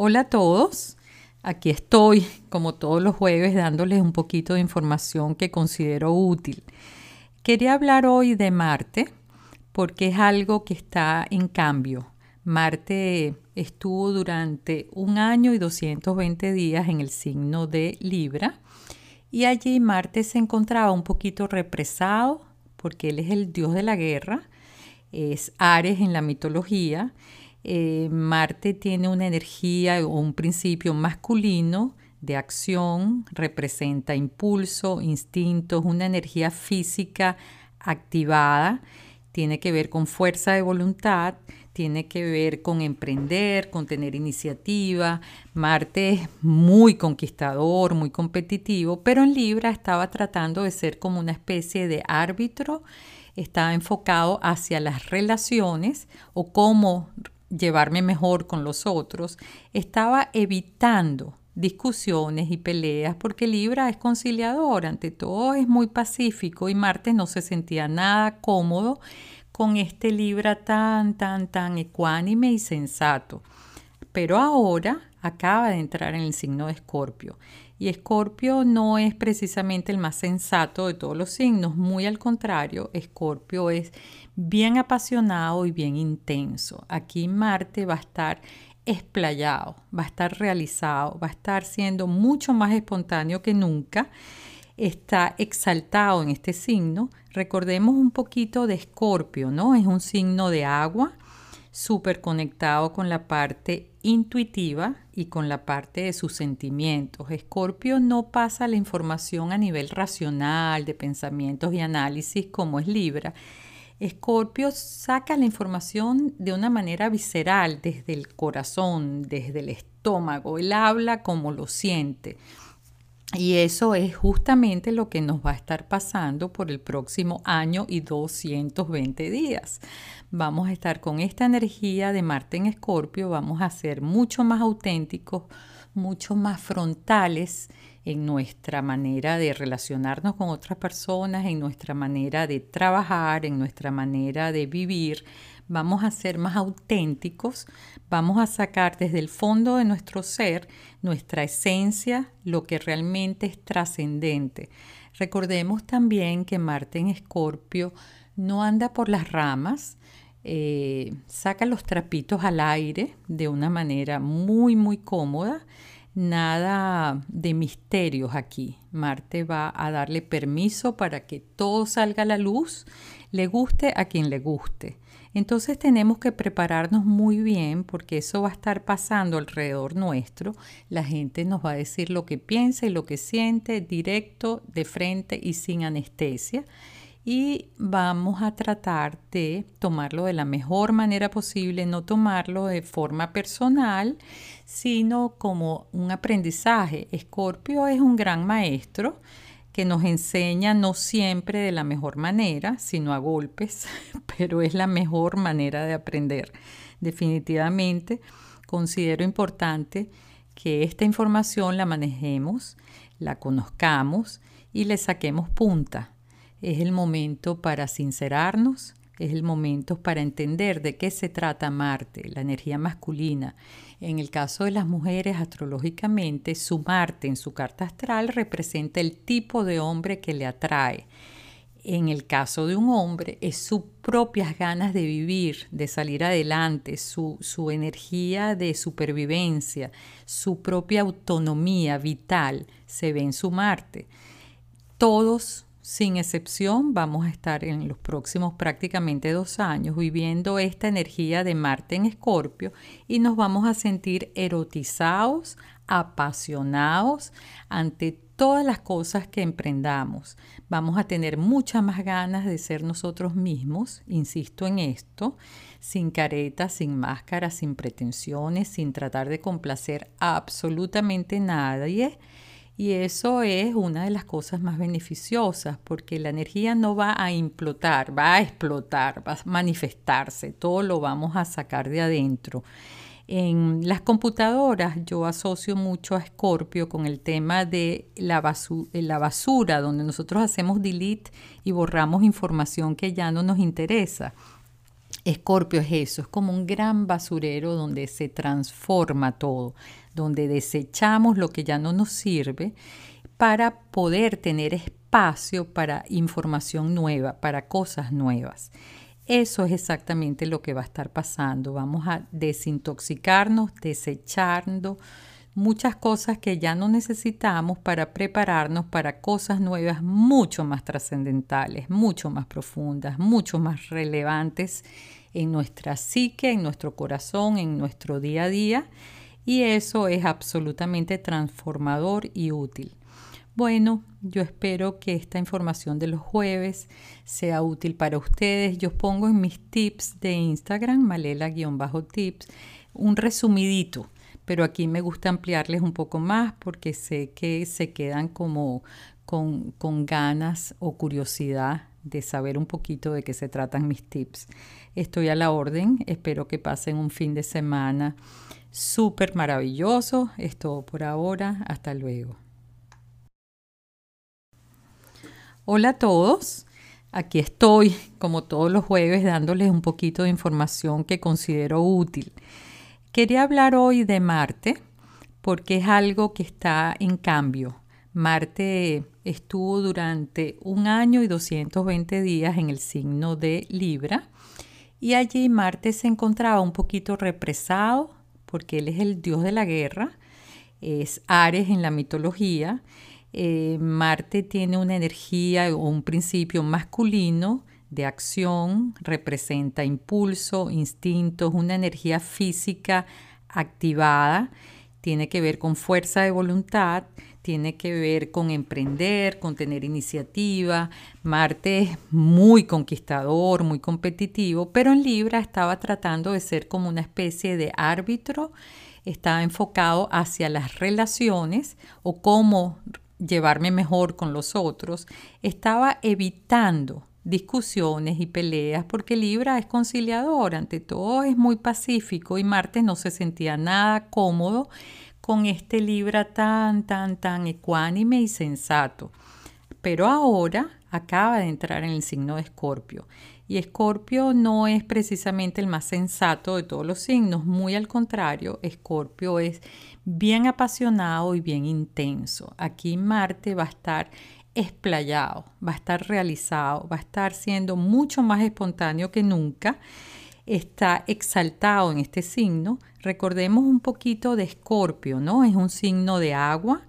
Hola a todos, aquí estoy como todos los jueves dándoles un poquito de información que considero útil. Quería hablar hoy de Marte porque es algo que está en cambio. Marte estuvo durante un año y 220 días en el signo de Libra y allí Marte se encontraba un poquito represado porque él es el dios de la guerra, es Ares en la mitología eh, Marte tiene una energía o un principio masculino de acción, representa impulso, instintos, una energía física activada, tiene que ver con fuerza de voluntad, tiene que ver con emprender, con tener iniciativa. Marte es muy conquistador, muy competitivo, pero en Libra estaba tratando de ser como una especie de árbitro, estaba enfocado hacia las relaciones o cómo llevarme mejor con los otros, estaba evitando discusiones y peleas porque Libra es conciliador, ante todo es muy pacífico y Marte no se sentía nada cómodo con este Libra tan, tan, tan ecuánime y sensato. Pero ahora acaba de entrar en el signo de Escorpio y Escorpio no es precisamente el más sensato de todos los signos, muy al contrario, Escorpio es bien apasionado y bien intenso. Aquí Marte va a estar explayado, va a estar realizado, va a estar siendo mucho más espontáneo que nunca. Está exaltado en este signo. Recordemos un poquito de Escorpio, ¿no? Es un signo de agua súper conectado con la parte intuitiva y con la parte de sus sentimientos. Escorpio no pasa la información a nivel racional, de pensamientos y análisis como es Libra. Escorpio saca la información de una manera visceral, desde el corazón, desde el estómago. Él habla como lo siente. Y eso es justamente lo que nos va a estar pasando por el próximo año y 220 días. Vamos a estar con esta energía de Marte en Escorpio, vamos a ser mucho más auténticos, mucho más frontales en nuestra manera de relacionarnos con otras personas, en nuestra manera de trabajar, en nuestra manera de vivir, vamos a ser más auténticos, vamos a sacar desde el fondo de nuestro ser nuestra esencia, lo que realmente es trascendente. Recordemos también que Marte en Escorpio no anda por las ramas, eh, saca los trapitos al aire de una manera muy, muy cómoda. Nada de misterios aquí. Marte va a darle permiso para que todo salga a la luz, le guste a quien le guste. Entonces tenemos que prepararnos muy bien porque eso va a estar pasando alrededor nuestro. La gente nos va a decir lo que piensa y lo que siente directo, de frente y sin anestesia. Y vamos a tratar de tomarlo de la mejor manera posible, no tomarlo de forma personal, sino como un aprendizaje. Escorpio es un gran maestro que nos enseña no siempre de la mejor manera, sino a golpes, pero es la mejor manera de aprender. Definitivamente considero importante que esta información la manejemos, la conozcamos y le saquemos punta. Es el momento para sincerarnos, es el momento para entender de qué se trata Marte, la energía masculina. En el caso de las mujeres, astrológicamente, su Marte en su carta astral representa el tipo de hombre que le atrae. En el caso de un hombre, es sus propias ganas de vivir, de salir adelante, su, su energía de supervivencia, su propia autonomía vital se ve en su Marte. Todos sin excepción, vamos a estar en los próximos prácticamente dos años viviendo esta energía de Marte en Escorpio y nos vamos a sentir erotizados, apasionados ante todas las cosas que emprendamos. Vamos a tener muchas más ganas de ser nosotros mismos, insisto en esto, sin caretas, sin máscaras, sin pretensiones, sin tratar de complacer a absolutamente nadie y eso es una de las cosas más beneficiosas porque la energía no va a implotar, va a explotar, va a manifestarse, todo lo vamos a sacar de adentro. En las computadoras yo asocio mucho a Scorpio con el tema de la, la basura, donde nosotros hacemos delete y borramos información que ya no nos interesa. Escorpio es eso, es como un gran basurero donde se transforma todo, donde desechamos lo que ya no nos sirve para poder tener espacio para información nueva, para cosas nuevas. Eso es exactamente lo que va a estar pasando. Vamos a desintoxicarnos, desechando muchas cosas que ya no necesitamos para prepararnos para cosas nuevas mucho más trascendentales, mucho más profundas, mucho más relevantes en nuestra psique, en nuestro corazón, en nuestro día a día. Y eso es absolutamente transformador y útil. Bueno, yo espero que esta información de los jueves sea útil para ustedes. Yo pongo en mis tips de Instagram, malela-tips, un resumidito, pero aquí me gusta ampliarles un poco más porque sé que se quedan como con, con ganas o curiosidad de saber un poquito de qué se tratan mis tips. Estoy a la orden, espero que pasen un fin de semana súper maravilloso. Es todo por ahora, hasta luego. Hola a todos, aquí estoy como todos los jueves dándoles un poquito de información que considero útil. Quería hablar hoy de Marte porque es algo que está en cambio. Marte estuvo durante un año y 220 días en el signo de Libra y allí Marte se encontraba un poquito represado porque él es el dios de la guerra, es Ares en la mitología eh, Marte tiene una energía o un principio masculino de acción, representa impulso, instintos, una energía física activada, tiene que ver con fuerza de voluntad, tiene que ver con emprender, con tener iniciativa. Marte es muy conquistador, muy competitivo, pero en Libra estaba tratando de ser como una especie de árbitro, estaba enfocado hacia las relaciones o cómo llevarme mejor con los otros, estaba evitando discusiones y peleas porque Libra es conciliador, ante todo es muy pacífico y Marte no se sentía nada cómodo con este Libra tan, tan, tan ecuánime y sensato. Pero ahora acaba de entrar en el signo de Escorpio y Escorpio no es precisamente el más sensato de todos los signos, muy al contrario, Escorpio es bien apasionado y bien intenso. Aquí Marte va a estar explayado, va a estar realizado, va a estar siendo mucho más espontáneo que nunca. Está exaltado en este signo. Recordemos un poquito de Escorpio, ¿no? Es un signo de agua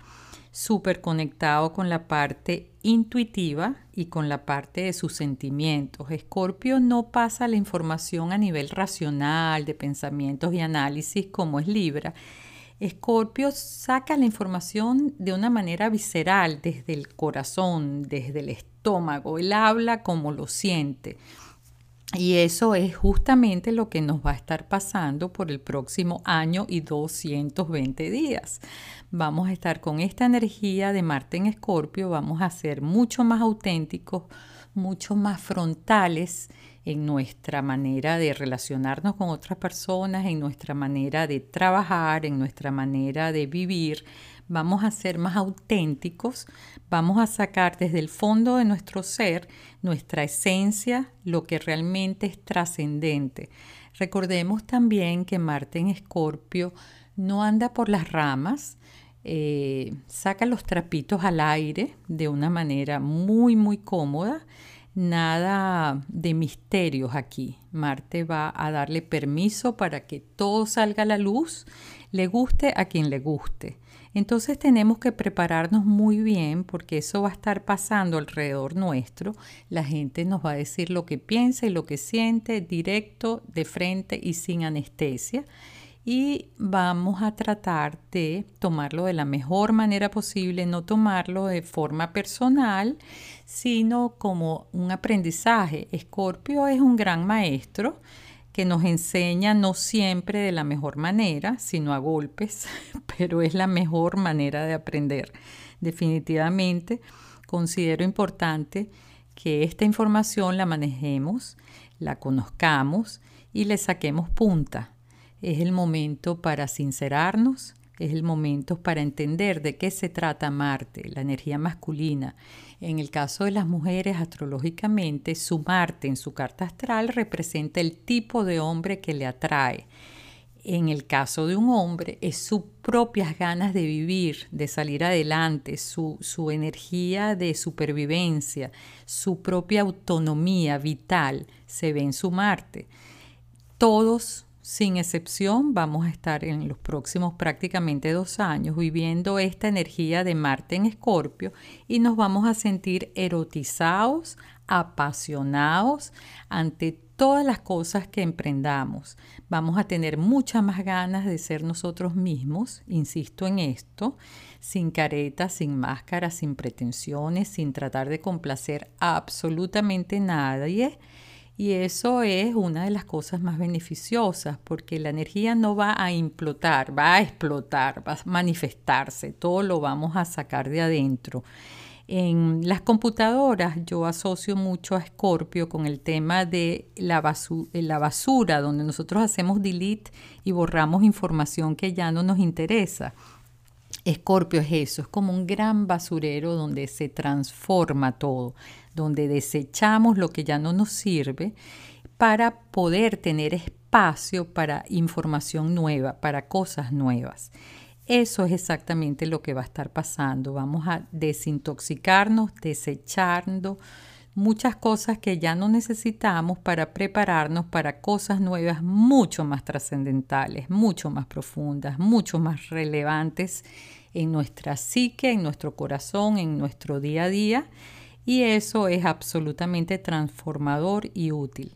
súper conectado con la parte intuitiva y con la parte de sus sentimientos. Escorpio no pasa la información a nivel racional, de pensamientos y análisis como es Libra. Escorpio saca la información de una manera visceral, desde el corazón, desde el estómago. Él habla como lo siente. Y eso es justamente lo que nos va a estar pasando por el próximo año y 220 días. Vamos a estar con esta energía de Marte en Escorpio, vamos a ser mucho más auténticos, mucho más frontales en nuestra manera de relacionarnos con otras personas, en nuestra manera de trabajar, en nuestra manera de vivir, vamos a ser más auténticos, vamos a sacar desde el fondo de nuestro ser nuestra esencia, lo que realmente es trascendente. Recordemos también que Marte en Escorpio no anda por las ramas, eh, saca los trapitos al aire de una manera muy, muy cómoda. Nada de misterios aquí. Marte va a darle permiso para que todo salga a la luz, le guste a quien le guste. Entonces tenemos que prepararnos muy bien porque eso va a estar pasando alrededor nuestro. La gente nos va a decir lo que piensa y lo que siente directo, de frente y sin anestesia. Y vamos a tratar de tomarlo de la mejor manera posible, no tomarlo de forma personal, sino como un aprendizaje. Escorpio es un gran maestro que nos enseña no siempre de la mejor manera, sino a golpes, pero es la mejor manera de aprender. Definitivamente considero importante que esta información la manejemos, la conozcamos y le saquemos punta. Es el momento para sincerarnos, es el momento para entender de qué se trata Marte, la energía masculina. En el caso de las mujeres, astrológicamente, su Marte en su carta astral representa el tipo de hombre que le atrae. En el caso de un hombre, es sus propias ganas de vivir, de salir adelante, su, su energía de supervivencia, su propia autonomía vital se ve en su Marte. Todos sin excepción, vamos a estar en los próximos prácticamente dos años viviendo esta energía de Marte en Escorpio y nos vamos a sentir erotizados, apasionados ante todas las cosas que emprendamos. Vamos a tener muchas más ganas de ser nosotros mismos, insisto en esto, sin caretas, sin máscaras, sin pretensiones, sin tratar de complacer a absolutamente nadie y eso es una de las cosas más beneficiosas porque la energía no va a implotar, va a explotar, va a manifestarse, todo lo vamos a sacar de adentro. En las computadoras yo asocio mucho a Scorpio con el tema de la, la basura, donde nosotros hacemos delete y borramos información que ya no nos interesa. Escorpio es eso, es como un gran basurero donde se transforma todo, donde desechamos lo que ya no nos sirve para poder tener espacio para información nueva, para cosas nuevas. Eso es exactamente lo que va a estar pasando. Vamos a desintoxicarnos, desechando muchas cosas que ya no necesitamos para prepararnos para cosas nuevas mucho más trascendentales, mucho más profundas, mucho más relevantes en nuestra psique, en nuestro corazón, en nuestro día a día. Y eso es absolutamente transformador y útil.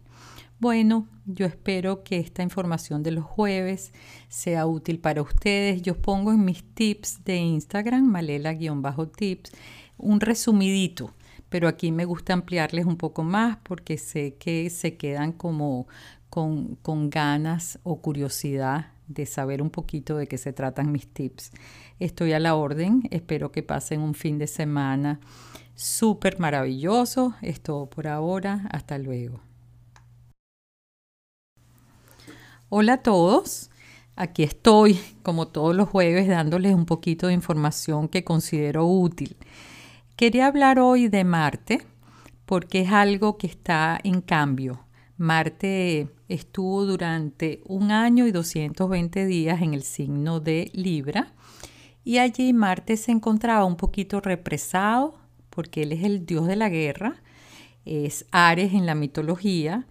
Bueno, yo espero que esta información de los jueves sea útil para ustedes. Yo pongo en mis tips de Instagram, malela-tips, un resumidito, pero aquí me gusta ampliarles un poco más porque sé que se quedan como con, con ganas o curiosidad de saber un poquito de qué se tratan mis tips. Estoy a la orden, espero que pasen un fin de semana súper maravilloso. Es todo por ahora, hasta luego. Hola a todos, aquí estoy como todos los jueves dándoles un poquito de información que considero útil. Quería hablar hoy de Marte porque es algo que está en cambio. Marte estuvo durante un año y 220 días en el signo de Libra y allí Marte se encontraba un poquito represado porque él es el dios de la guerra, es Ares en la mitología.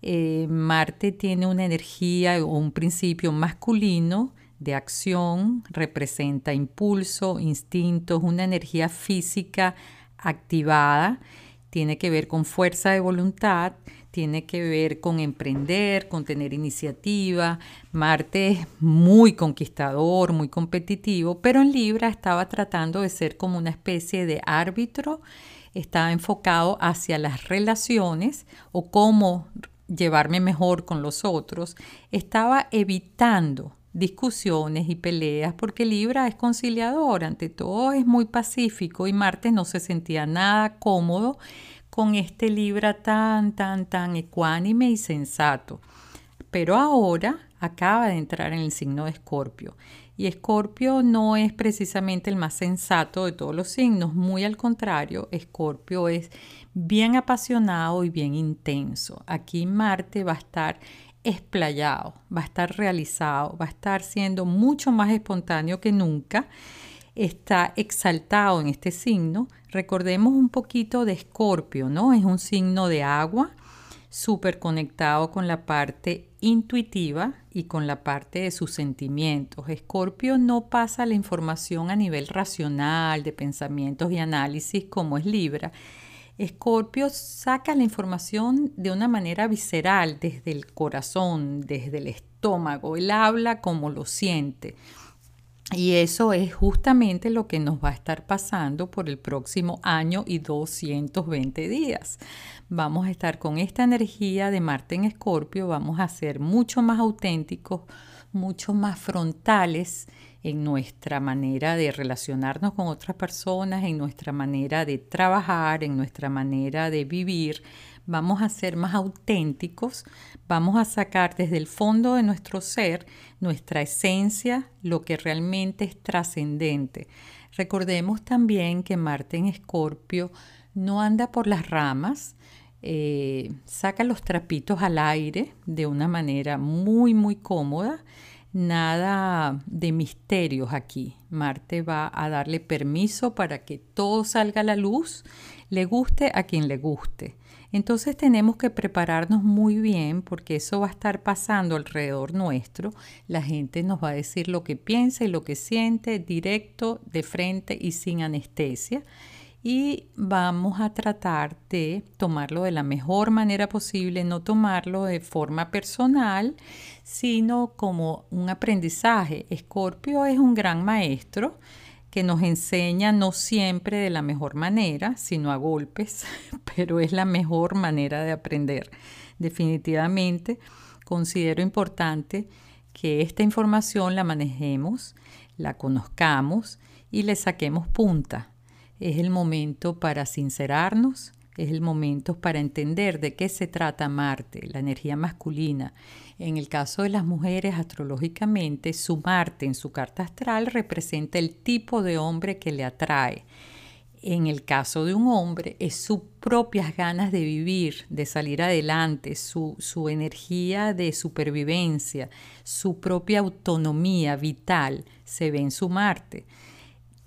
Eh, Marte tiene una energía o un principio masculino de acción, representa impulso, instintos, una energía física activada, tiene que ver con fuerza de voluntad tiene que ver con emprender, con tener iniciativa. Marte es muy conquistador, muy competitivo, pero en Libra estaba tratando de ser como una especie de árbitro, estaba enfocado hacia las relaciones o cómo llevarme mejor con los otros, estaba evitando discusiones y peleas porque Libra es conciliador, ante todo es muy pacífico y Marte no se sentía nada cómodo con este Libra tan, tan, tan ecuánime y sensato. Pero ahora acaba de entrar en el signo de Escorpio. Y Escorpio no es precisamente el más sensato de todos los signos, muy al contrario, Escorpio es bien apasionado y bien intenso. Aquí Marte va a estar explayado, va a estar realizado, va a estar siendo mucho más espontáneo que nunca está exaltado en este signo, recordemos un poquito de Escorpio, ¿no? Es un signo de agua, súper conectado con la parte intuitiva y con la parte de sus sentimientos. Escorpio no pasa la información a nivel racional, de pensamientos y análisis como es Libra. Escorpio saca la información de una manera visceral, desde el corazón, desde el estómago. Él habla como lo siente. Y eso es justamente lo que nos va a estar pasando por el próximo año y 220 días. Vamos a estar con esta energía de Marte en Escorpio, vamos a ser mucho más auténticos, mucho más frontales en nuestra manera de relacionarnos con otras personas, en nuestra manera de trabajar, en nuestra manera de vivir. Vamos a ser más auténticos, vamos a sacar desde el fondo de nuestro ser nuestra esencia, lo que realmente es trascendente. Recordemos también que Marte en Escorpio no anda por las ramas, eh, saca los trapitos al aire de una manera muy, muy cómoda. Nada de misterios aquí. Marte va a darle permiso para que todo salga a la luz, le guste a quien le guste. Entonces tenemos que prepararnos muy bien porque eso va a estar pasando alrededor nuestro. La gente nos va a decir lo que piensa y lo que siente directo, de frente y sin anestesia y vamos a tratar de tomarlo de la mejor manera posible, no tomarlo de forma personal, sino como un aprendizaje. Escorpio es un gran maestro que nos enseña no siempre de la mejor manera, sino a golpes, pero es la mejor manera de aprender. Definitivamente considero importante que esta información la manejemos, la conozcamos y le saquemos punta es el momento para sincerarnos, es el momento para entender de qué se trata Marte, la energía masculina. En el caso de las mujeres, astrológicamente, su Marte en su carta astral representa el tipo de hombre que le atrae. En el caso de un hombre, es sus propias ganas de vivir, de salir adelante, su, su energía de supervivencia, su propia autonomía vital se ve en su Marte.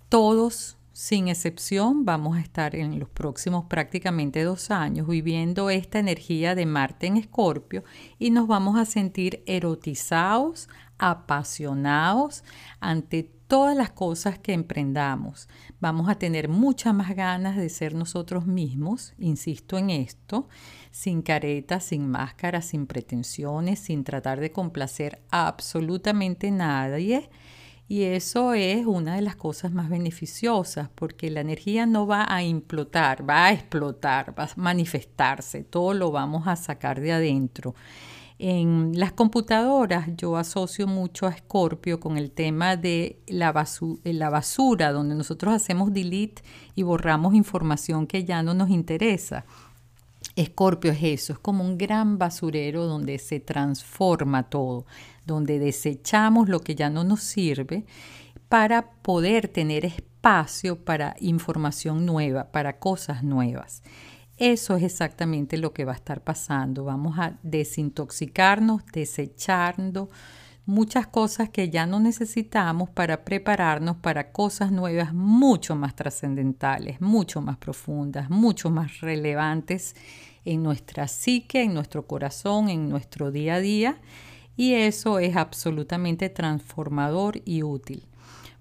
Todos sin excepción, vamos a estar en los próximos prácticamente dos años viviendo esta energía de Marte en Escorpio y nos vamos a sentir erotizados, apasionados ante todas las cosas que emprendamos. Vamos a tener muchas más ganas de ser nosotros mismos, insisto en esto, sin caretas, sin máscaras, sin pretensiones, sin tratar de complacer a absolutamente nadie y eso es una de las cosas más beneficiosas porque la energía no va a implotar, va a explotar, va a manifestarse, todo lo vamos a sacar de adentro. En las computadoras yo asocio mucho a Scorpio con el tema de la, la basura, donde nosotros hacemos delete y borramos información que ya no nos interesa. Escorpio es eso, es como un gran basurero donde se transforma todo, donde desechamos lo que ya no nos sirve para poder tener espacio para información nueva, para cosas nuevas. Eso es exactamente lo que va a estar pasando. Vamos a desintoxicarnos, desechando muchas cosas que ya no necesitamos para prepararnos para cosas nuevas mucho más trascendentales, mucho más profundas, mucho más relevantes en nuestra psique, en nuestro corazón, en nuestro día a día. Y eso es absolutamente transformador y útil.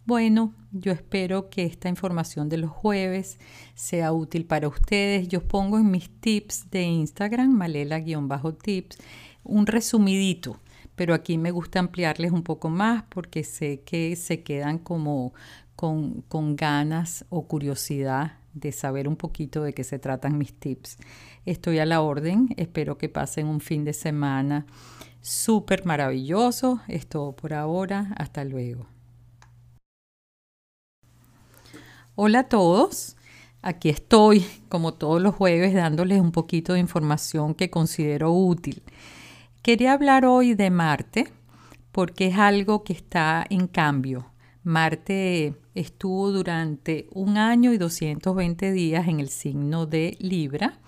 Bueno, yo espero que esta información de los jueves sea útil para ustedes. Yo pongo en mis tips de Instagram, malela-tips, un resumidito pero aquí me gusta ampliarles un poco más porque sé que se quedan como con, con ganas o curiosidad de saber un poquito de qué se tratan mis tips. Estoy a la orden, espero que pasen un fin de semana súper maravilloso. Es todo por ahora, hasta luego. Hola a todos, aquí estoy como todos los jueves dándoles un poquito de información que considero útil. Quería hablar hoy de Marte porque es algo que está en cambio. Marte estuvo durante un año y 220 días en el signo de Libra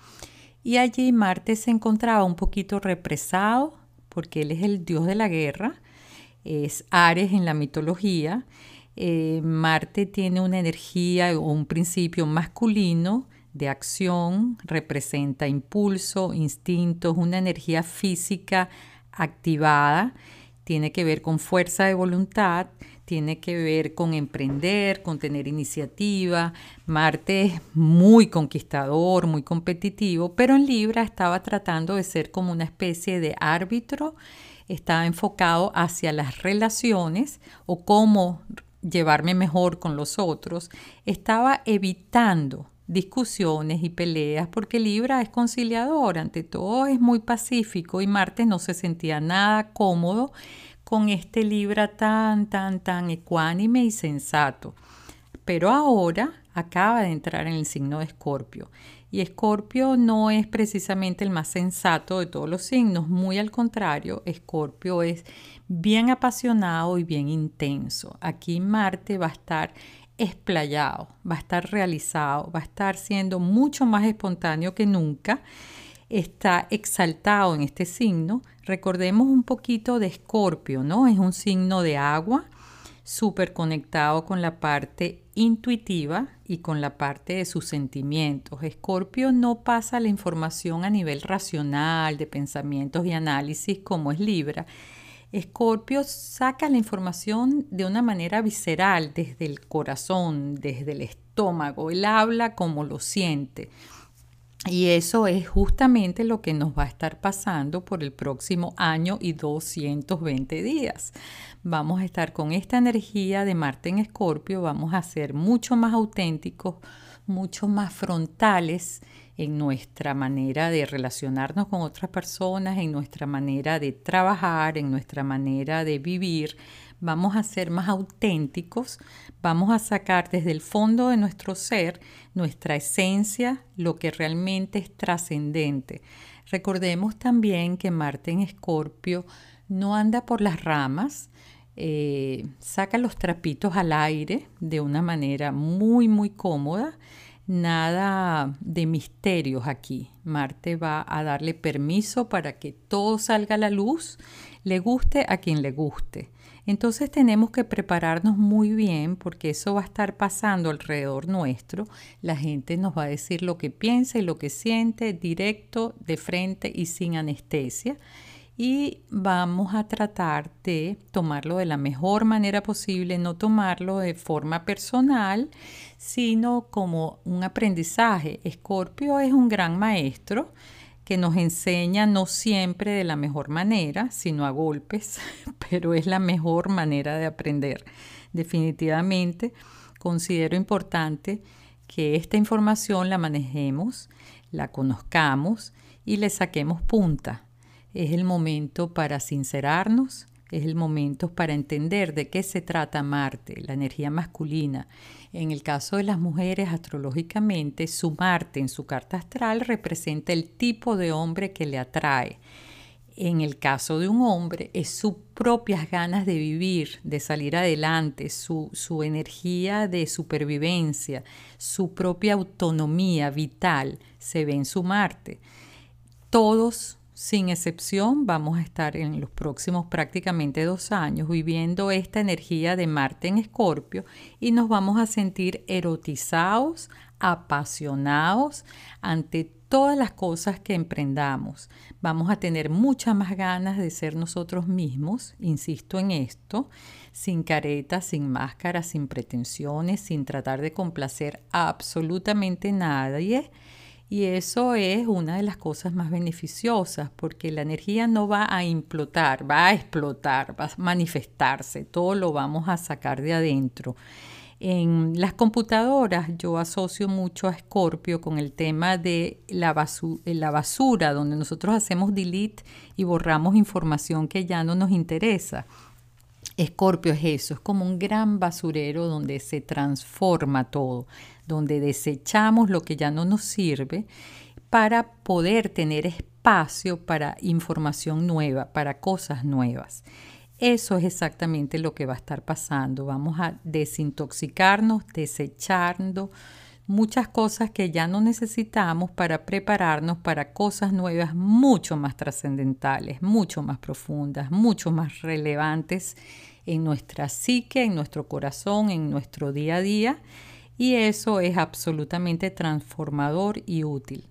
y allí Marte se encontraba un poquito represado porque él es el dios de la guerra, es Ares en la mitología. Eh, Marte tiene una energía o un principio masculino de acción, representa impulso, instintos, una energía física activada, tiene que ver con fuerza de voluntad, tiene que ver con emprender, con tener iniciativa. Marte es muy conquistador, muy competitivo, pero en Libra estaba tratando de ser como una especie de árbitro, estaba enfocado hacia las relaciones o cómo llevarme mejor con los otros, estaba evitando discusiones y peleas, porque Libra es conciliador, ante todo es muy pacífico y Marte no se sentía nada cómodo con este Libra tan, tan, tan ecuánime y sensato. Pero ahora acaba de entrar en el signo de Escorpio Y Escorpio no es precisamente el más sensato de todos los signos, muy al contrario, Escorpio es bien apasionado y bien intenso. Aquí Marte va a estar explayado, va a estar realizado, va a estar siendo mucho más espontáneo que nunca. Está exaltado en este signo. Recordemos un poquito de Escorpio, ¿no? Es un signo de agua súper conectado con la parte intuitiva y con la parte de sus sentimientos. Escorpio no pasa la información a nivel racional, de pensamientos y análisis como es Libra. Escorpio saca la información de una manera visceral, desde el corazón, desde el estómago. Él habla como lo siente. Y eso es justamente lo que nos va a estar pasando por el próximo año y 220 días. Vamos a estar con esta energía de Marte en Escorpio, vamos a ser mucho más auténticos, mucho más frontales en nuestra manera de relacionarnos con otras personas, en nuestra manera de trabajar, en nuestra manera de vivir, vamos a ser más auténticos, vamos a sacar desde el fondo de nuestro ser nuestra esencia, lo que realmente es trascendente. Recordemos también que Marte en Escorpio no anda por las ramas, eh, saca los trapitos al aire de una manera muy, muy cómoda. Nada de misterios aquí. Marte va a darle permiso para que todo salga a la luz, le guste a quien le guste. Entonces tenemos que prepararnos muy bien porque eso va a estar pasando alrededor nuestro. La gente nos va a decir lo que piensa y lo que siente directo, de frente y sin anestesia. Y vamos a tratar de tomarlo de la mejor manera posible, no tomarlo de forma personal, sino como un aprendizaje. Escorpio es un gran maestro que nos enseña no siempre de la mejor manera, sino a golpes, pero es la mejor manera de aprender. Definitivamente considero importante que esta información la manejemos, la conozcamos y le saquemos punta. Es el momento para sincerarnos, es el momento para entender de qué se trata Marte, la energía masculina. En el caso de las mujeres, astrológicamente, su Marte en su carta astral representa el tipo de hombre que le atrae. En el caso de un hombre, es sus propias ganas de vivir, de salir adelante, su, su energía de supervivencia, su propia autonomía vital se ve en su Marte. Todos sin excepción, vamos a estar en los próximos prácticamente dos años viviendo esta energía de Marte en Escorpio y nos vamos a sentir erotizados, apasionados ante todas las cosas que emprendamos. Vamos a tener muchas más ganas de ser nosotros mismos, insisto en esto, sin caretas, sin máscaras, sin pretensiones, sin tratar de complacer a absolutamente nadie y eso es una de las cosas más beneficiosas porque la energía no va a implotar, va a explotar, va a manifestarse, todo lo vamos a sacar de adentro. En las computadoras yo asocio mucho a Scorpio con el tema de la, la basura, donde nosotros hacemos delete y borramos información que ya no nos interesa. Escorpio es eso, es como un gran basurero donde se transforma todo, donde desechamos lo que ya no nos sirve para poder tener espacio para información nueva, para cosas nuevas. Eso es exactamente lo que va a estar pasando. Vamos a desintoxicarnos, desechando muchas cosas que ya no necesitamos para prepararnos para cosas nuevas mucho más trascendentales, mucho más profundas, mucho más relevantes en nuestra psique, en nuestro corazón, en nuestro día a día. Y eso es absolutamente transformador y útil.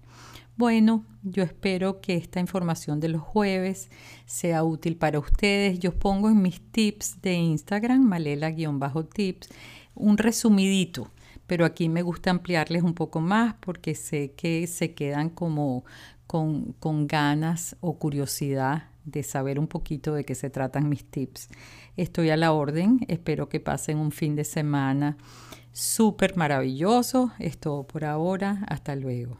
Bueno, yo espero que esta información de los jueves sea útil para ustedes. Yo pongo en mis tips de Instagram, malela-tips, un resumidito pero aquí me gusta ampliarles un poco más porque sé que se quedan como con, con ganas o curiosidad de saber un poquito de qué se tratan mis tips. Estoy a la orden, espero que pasen un fin de semana súper maravilloso. Es todo por ahora, hasta luego.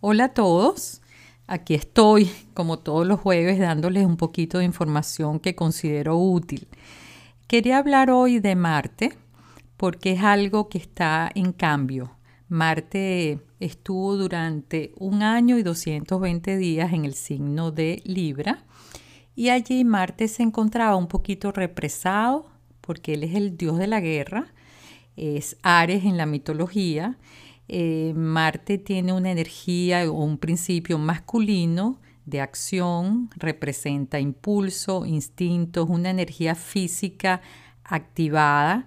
Hola a todos, aquí estoy como todos los jueves dándoles un poquito de información que considero útil. Quería hablar hoy de Marte porque es algo que está en cambio. Marte estuvo durante un año y 220 días en el signo de Libra y allí Marte se encontraba un poquito represado porque él es el dios de la guerra, es Ares en la mitología. Eh, Marte tiene una energía o un principio masculino de acción, representa impulso, instintos, una energía física activada,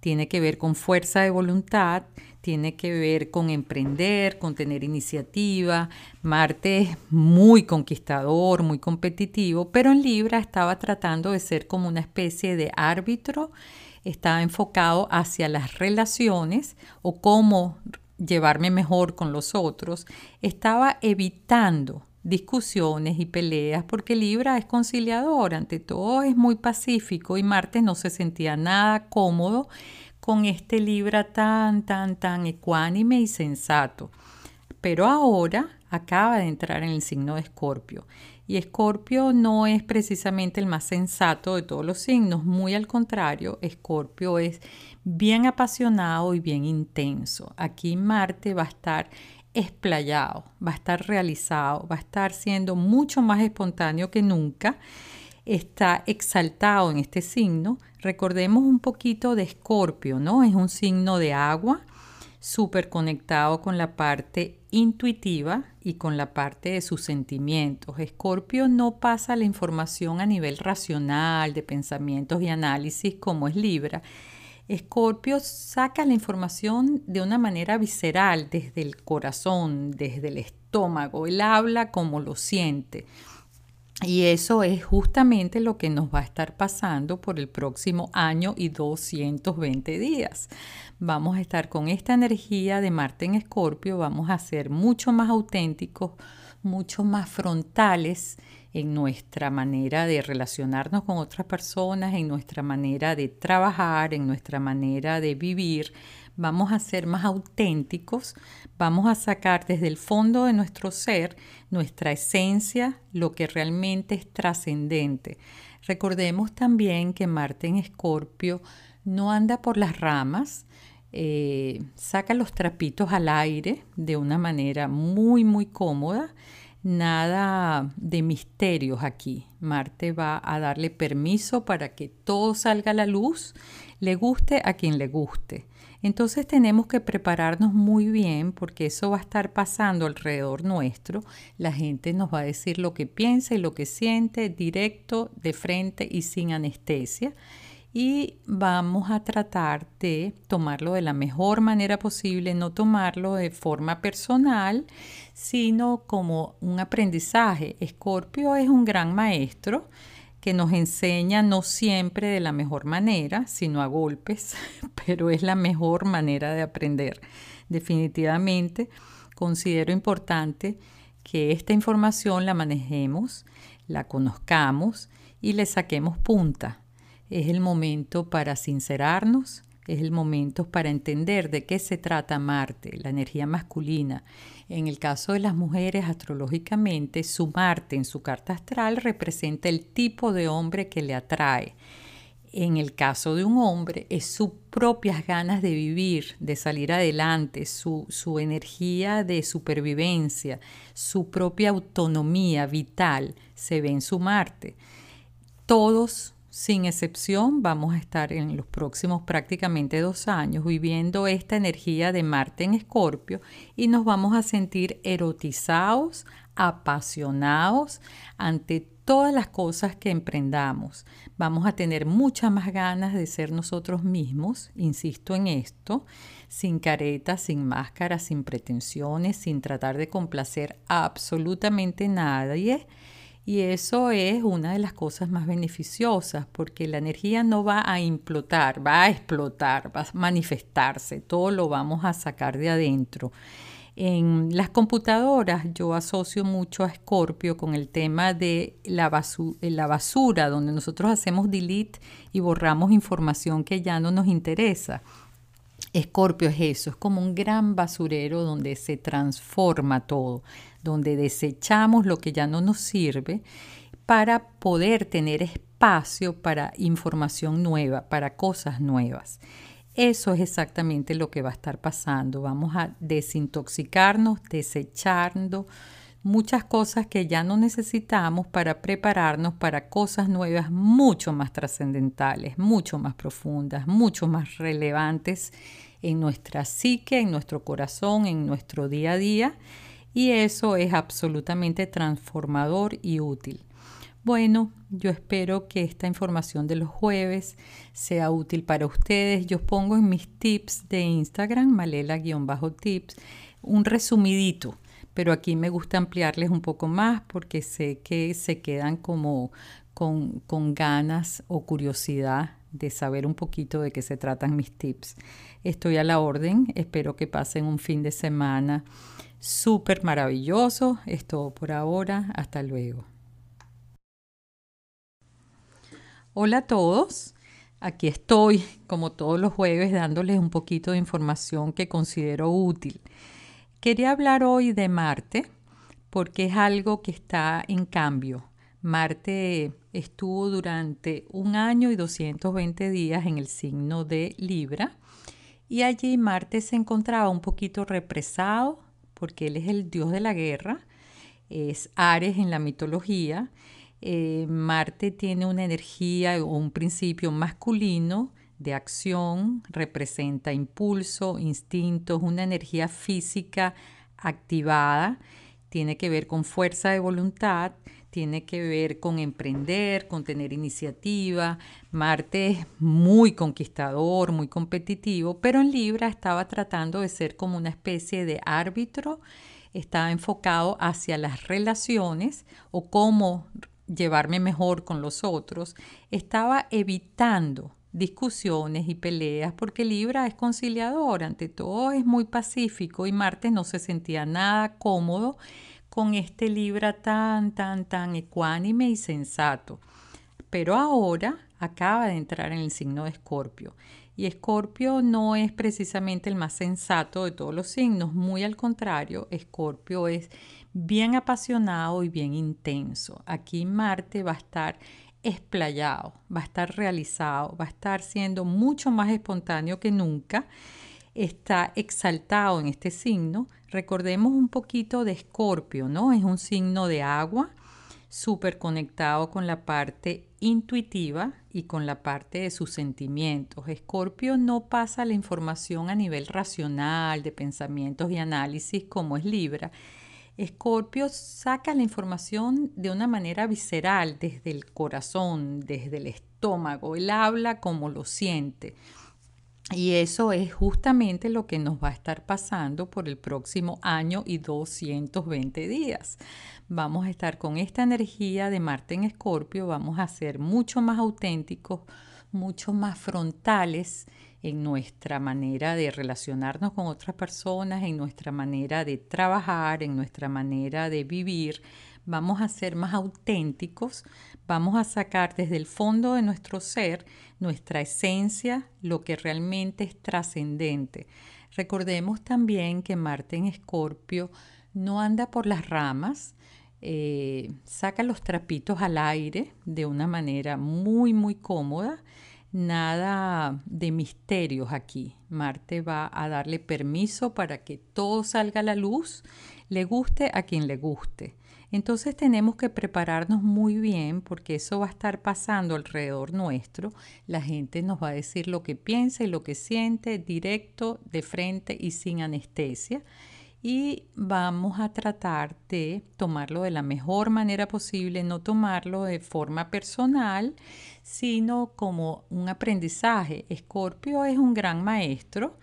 tiene que ver con fuerza de voluntad, tiene que ver con emprender, con tener iniciativa. Marte es muy conquistador, muy competitivo, pero en Libra estaba tratando de ser como una especie de árbitro, estaba enfocado hacia las relaciones o cómo llevarme mejor con los otros, estaba evitando discusiones y peleas, porque Libra es conciliador, ante todo es muy pacífico y Marte no se sentía nada cómodo con este Libra tan, tan, tan ecuánime y sensato. Pero ahora acaba de entrar en el signo de Escorpio. Y Escorpio no es precisamente el más sensato de todos los signos, muy al contrario, Escorpio es bien apasionado y bien intenso. Aquí Marte va a estar explayado, va a estar realizado, va a estar siendo mucho más espontáneo que nunca, está exaltado en este signo. Recordemos un poquito de Escorpio, ¿no? Es un signo de agua, súper conectado con la parte intuitiva y con la parte de sus sentimientos. Escorpio no pasa la información a nivel racional, de pensamientos y análisis como es Libra. Escorpio saca la información de una manera visceral, desde el corazón, desde el estómago. Él habla como lo siente. Y eso es justamente lo que nos va a estar pasando por el próximo año y 220 días. Vamos a estar con esta energía de Marte en Escorpio, vamos a ser mucho más auténticos, mucho más frontales en nuestra manera de relacionarnos con otras personas, en nuestra manera de trabajar, en nuestra manera de vivir. Vamos a ser más auténticos, vamos a sacar desde el fondo de nuestro ser nuestra esencia, lo que realmente es trascendente. Recordemos también que Marte en Escorpio no anda por las ramas, eh, saca los trapitos al aire de una manera muy, muy cómoda nada de misterios aquí. Marte va a darle permiso para que todo salga a la luz, le guste a quien le guste. Entonces tenemos que prepararnos muy bien porque eso va a estar pasando alrededor nuestro. La gente nos va a decir lo que piensa y lo que siente directo, de frente y sin anestesia y vamos a tratar de tomarlo de la mejor manera posible, no tomarlo de forma personal, sino como un aprendizaje. Escorpio es un gran maestro que nos enseña no siempre de la mejor manera, sino a golpes, pero es la mejor manera de aprender. Definitivamente considero importante que esta información la manejemos, la conozcamos y le saquemos punta es el momento para sincerarnos, es el momento para entender de qué se trata Marte, la energía masculina. En el caso de las mujeres, astrológicamente, su Marte en su carta astral representa el tipo de hombre que le atrae. En el caso de un hombre, es sus propias ganas de vivir, de salir adelante, su, su energía de supervivencia, su propia autonomía vital se ve en su Marte. Todos sin excepción, vamos a estar en los próximos prácticamente dos años viviendo esta energía de Marte en Escorpio y nos vamos a sentir erotizados, apasionados ante todas las cosas que emprendamos. Vamos a tener muchas más ganas de ser nosotros mismos, insisto en esto, sin caretas, sin máscaras, sin pretensiones, sin tratar de complacer a absolutamente nadie y eso es una de las cosas más beneficiosas porque la energía no va a implotar, va a explotar, va a manifestarse, todo lo vamos a sacar de adentro. En las computadoras yo asocio mucho a Scorpio con el tema de la, la basura, donde nosotros hacemos delete y borramos información que ya no nos interesa. Escorpio es eso, es como un gran basurero donde se transforma todo, donde desechamos lo que ya no nos sirve para poder tener espacio para información nueva, para cosas nuevas. Eso es exactamente lo que va a estar pasando. Vamos a desintoxicarnos, desechando muchas cosas que ya no necesitamos para prepararnos para cosas nuevas mucho más trascendentales, mucho más profundas, mucho más relevantes en nuestra psique, en nuestro corazón, en nuestro día a día. Y eso es absolutamente transformador y útil. Bueno, yo espero que esta información de los jueves sea útil para ustedes. Yo pongo en mis tips de Instagram, malela-tips, un resumidito, pero aquí me gusta ampliarles un poco más porque sé que se quedan como con, con ganas o curiosidad de saber un poquito de qué se tratan mis tips. Estoy a la orden, espero que pasen un fin de semana súper maravilloso. Es todo por ahora, hasta luego. Hola a todos, aquí estoy como todos los jueves dándoles un poquito de información que considero útil. Quería hablar hoy de Marte porque es algo que está en cambio. Marte estuvo durante un año y 220 días en el signo de Libra y allí Marte se encontraba un poquito represado porque él es el dios de la guerra, es Ares en la mitología eh, Marte tiene una energía o un principio masculino de acción, representa impulso, instintos, una energía física activada, tiene que ver con fuerza de voluntad, tiene que ver con emprender, con tener iniciativa. Marte es muy conquistador, muy competitivo, pero en Libra estaba tratando de ser como una especie de árbitro, estaba enfocado hacia las relaciones o cómo llevarme mejor con los otros, estaba evitando discusiones y peleas porque Libra es conciliador, ante todo es muy pacífico y Marte no se sentía nada cómodo con este Libra tan, tan, tan ecuánime y sensato. Pero ahora acaba de entrar en el signo de Escorpio y Escorpio no es precisamente el más sensato de todos los signos, muy al contrario, Escorpio es bien apasionado y bien intenso. Aquí Marte va a estar explayado, va a estar realizado, va a estar siendo mucho más espontáneo que nunca. Está exaltado en este signo. Recordemos un poquito de Escorpio, ¿no? Es un signo de agua, súper conectado con la parte intuitiva y con la parte de sus sentimientos. Escorpio no pasa la información a nivel racional, de pensamientos y análisis como es Libra. Escorpio saca la información de una manera visceral, desde el corazón, desde el estómago. Él habla como lo siente. Y eso es justamente lo que nos va a estar pasando por el próximo año y 220 días. Vamos a estar con esta energía de Marte en Escorpio, vamos a ser mucho más auténticos, mucho más frontales en nuestra manera de relacionarnos con otras personas, en nuestra manera de trabajar, en nuestra manera de vivir. Vamos a ser más auténticos, vamos a sacar desde el fondo de nuestro ser nuestra esencia, lo que realmente es trascendente. Recordemos también que Marte en Escorpio no anda por las ramas, eh, saca los trapitos al aire de una manera muy, muy cómoda nada de misterios aquí. Marte va a darle permiso para que todo salga a la luz, le guste a quien le guste. Entonces tenemos que prepararnos muy bien porque eso va a estar pasando alrededor nuestro. La gente nos va a decir lo que piensa y lo que siente directo, de frente y sin anestesia y vamos a tratar de tomarlo de la mejor manera posible, no tomarlo de forma personal, sino como un aprendizaje. Escorpio es un gran maestro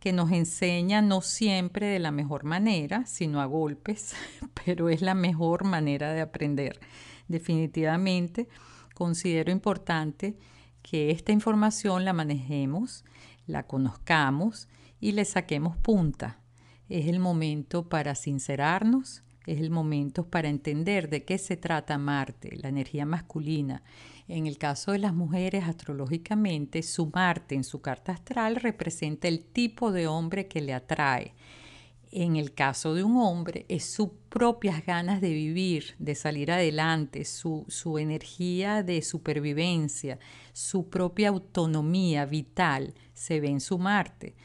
que nos enseña no siempre de la mejor manera, sino a golpes, pero es la mejor manera de aprender. Definitivamente considero importante que esta información la manejemos, la conozcamos y le saquemos punta es el momento para sincerarnos, es el momento para entender de qué se trata Marte, la energía masculina. En el caso de las mujeres, astrológicamente, su Marte en su carta astral representa el tipo de hombre que le atrae. En el caso de un hombre, es sus propias ganas de vivir, de salir adelante, su, su energía de supervivencia, su propia autonomía vital se ve en su Marte.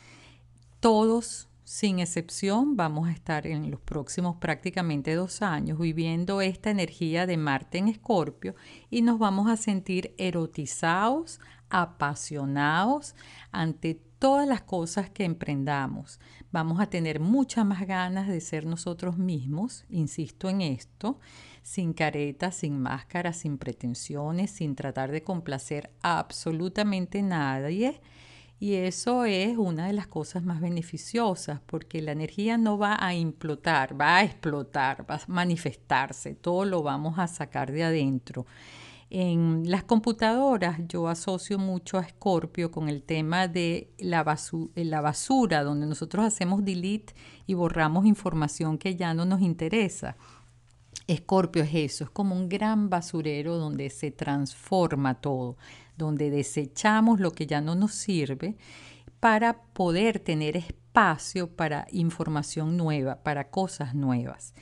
Todos sin excepción, vamos a estar en los próximos prácticamente dos años viviendo esta energía de Marte en Escorpio y nos vamos a sentir erotizados, apasionados ante todas las cosas que emprendamos. Vamos a tener muchas más ganas de ser nosotros mismos, insisto en esto, sin caretas, sin máscaras, sin pretensiones, sin tratar de complacer a absolutamente nadie y eso es una de las cosas más beneficiosas porque la energía no va a implotar, va a explotar, va a manifestarse, todo lo vamos a sacar de adentro. En las computadoras yo asocio mucho a Scorpio con el tema de la, la basura, donde nosotros hacemos delete y borramos información que ya no nos interesa. Escorpio es eso, es como un gran basurero donde se transforma todo donde desechamos lo que ya no nos sirve para poder tener espacio para información nueva, para cosas nuevas.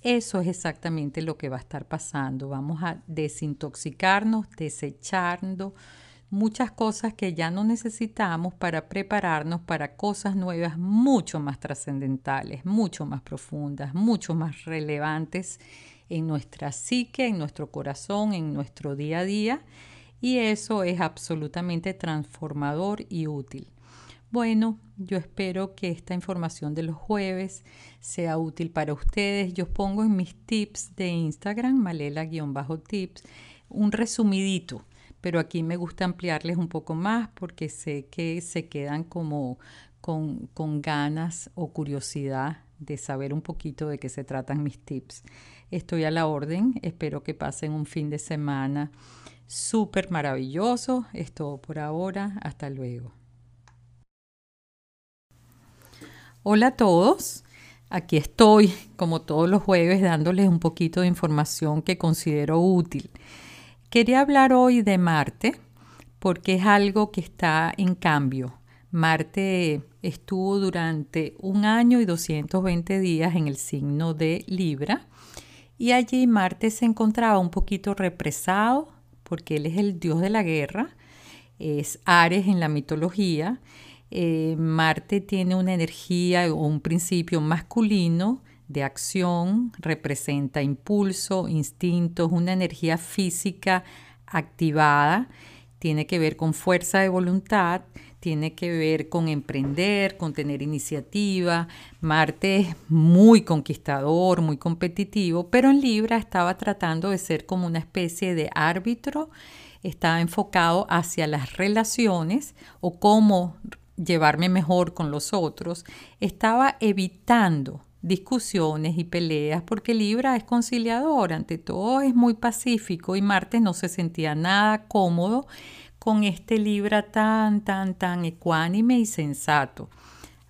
Eso es exactamente lo que va a estar pasando. Vamos a desintoxicarnos, desechando muchas cosas que ya no necesitamos para prepararnos para cosas nuevas mucho más trascendentales, mucho más profundas, mucho más relevantes en nuestra psique, en nuestro corazón, en nuestro día a día y eso es absolutamente transformador y útil. Bueno, yo espero que esta información de los jueves sea útil para ustedes. Yo pongo en mis tips de Instagram, malela-tips, un resumidito, pero aquí me gusta ampliarles un poco más porque sé que se quedan como con, con ganas o curiosidad de saber un poquito de qué se tratan mis tips. Estoy a la orden, espero que pasen un fin de semana súper maravilloso. Es todo por ahora. Hasta luego. Hola a todos. Aquí estoy, como todos los jueves, dándoles un poquito de información que considero útil. Quería hablar hoy de Marte porque es algo que está en cambio. Marte estuvo durante un año y 220 días en el signo de Libra y allí Marte se encontraba un poquito represado, porque él es el dios de la guerra, es Ares en la mitología. Eh, Marte tiene una energía o un principio masculino de acción, representa impulso, instintos, una energía física activada, tiene que ver con fuerza de voluntad, tiene que ver con emprender, con tener iniciativa. Marte es muy conquistador, muy competitivo, pero en Libra estaba tratando de ser como una especie de árbitro, estaba enfocado hacia las relaciones o cómo llevarme mejor con los otros, estaba evitando discusiones y peleas porque Libra es conciliador, ante todo es muy pacífico y Marte no se sentía nada cómodo con este Libra tan, tan, tan ecuánime y sensato.